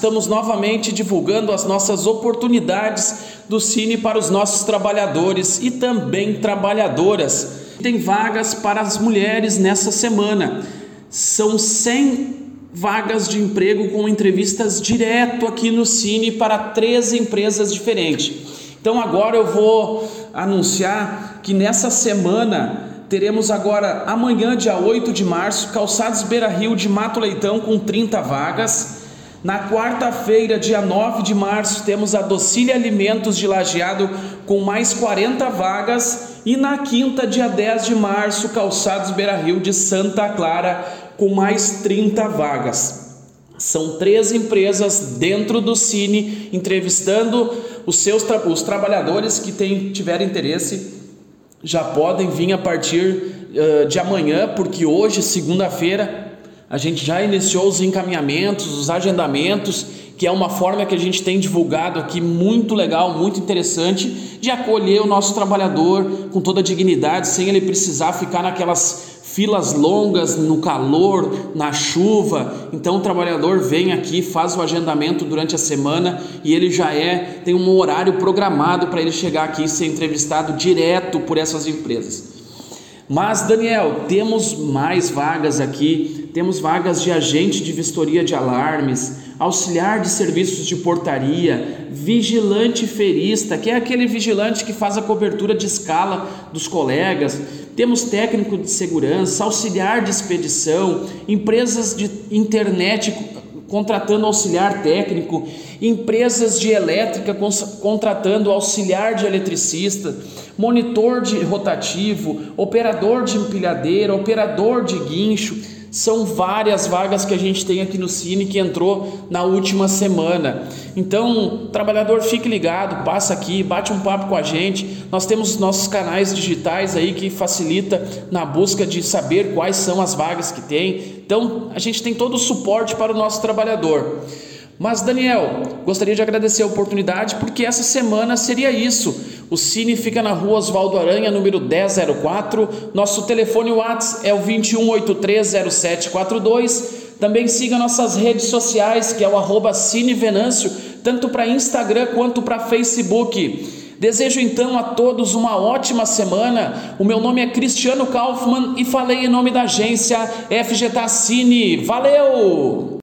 Estamos novamente divulgando as nossas oportunidades do Cine para os nossos trabalhadores e também trabalhadoras. Tem vagas para as mulheres nessa semana. São 100 vagas de emprego com entrevistas direto aqui no Cine para três empresas diferentes. Então agora eu vou anunciar que nessa semana teremos agora amanhã, dia 8 de março, Calçados Beira Rio de Mato Leitão com 30 vagas. Na quarta-feira, dia 9 de março, temos a Docile Alimentos de Lajeado com mais 40 vagas. E na quinta, dia 10 de março, Calçados Beira Rio de Santa Clara com mais 30 vagas. São três empresas dentro do Cine entrevistando os seus os trabalhadores que tem, tiverem interesse. Já podem vir a partir uh, de amanhã, porque hoje, segunda-feira, a gente já iniciou os encaminhamentos, os agendamentos, que é uma forma que a gente tem divulgado aqui muito legal, muito interessante, de acolher o nosso trabalhador com toda a dignidade, sem ele precisar ficar naquelas filas longas no calor, na chuva. Então o trabalhador vem aqui, faz o agendamento durante a semana e ele já é tem um horário programado para ele chegar aqui e ser entrevistado direto por essas empresas. Mas Daniel, temos mais vagas aqui, temos vagas de agente de vistoria de alarmes, auxiliar de serviços de portaria, vigilante ferista, que é aquele vigilante que faz a cobertura de escala dos colegas. Temos técnico de segurança, auxiliar de expedição, empresas de internet contratando auxiliar técnico, empresas de elétrica contratando auxiliar de eletricista, monitor de rotativo, operador de empilhadeira, operador de guincho. São várias vagas que a gente tem aqui no Cine que entrou na última semana. Então, trabalhador, fique ligado, passa aqui, bate um papo com a gente. Nós temos nossos canais digitais aí que facilita na busca de saber quais são as vagas que tem. Então, a gente tem todo o suporte para o nosso trabalhador. Mas Daniel, gostaria de agradecer a oportunidade porque essa semana seria isso o Cine fica na rua Oswaldo Aranha, número 1004. Nosso telefone WhatsApp é o 21830742. Também siga nossas redes sociais, que é o arroba Cine Venâncio, tanto para Instagram quanto para Facebook. Desejo então a todos uma ótima semana. O meu nome é Cristiano Kaufmann e falei em nome da agência FGTA Cine. Valeu!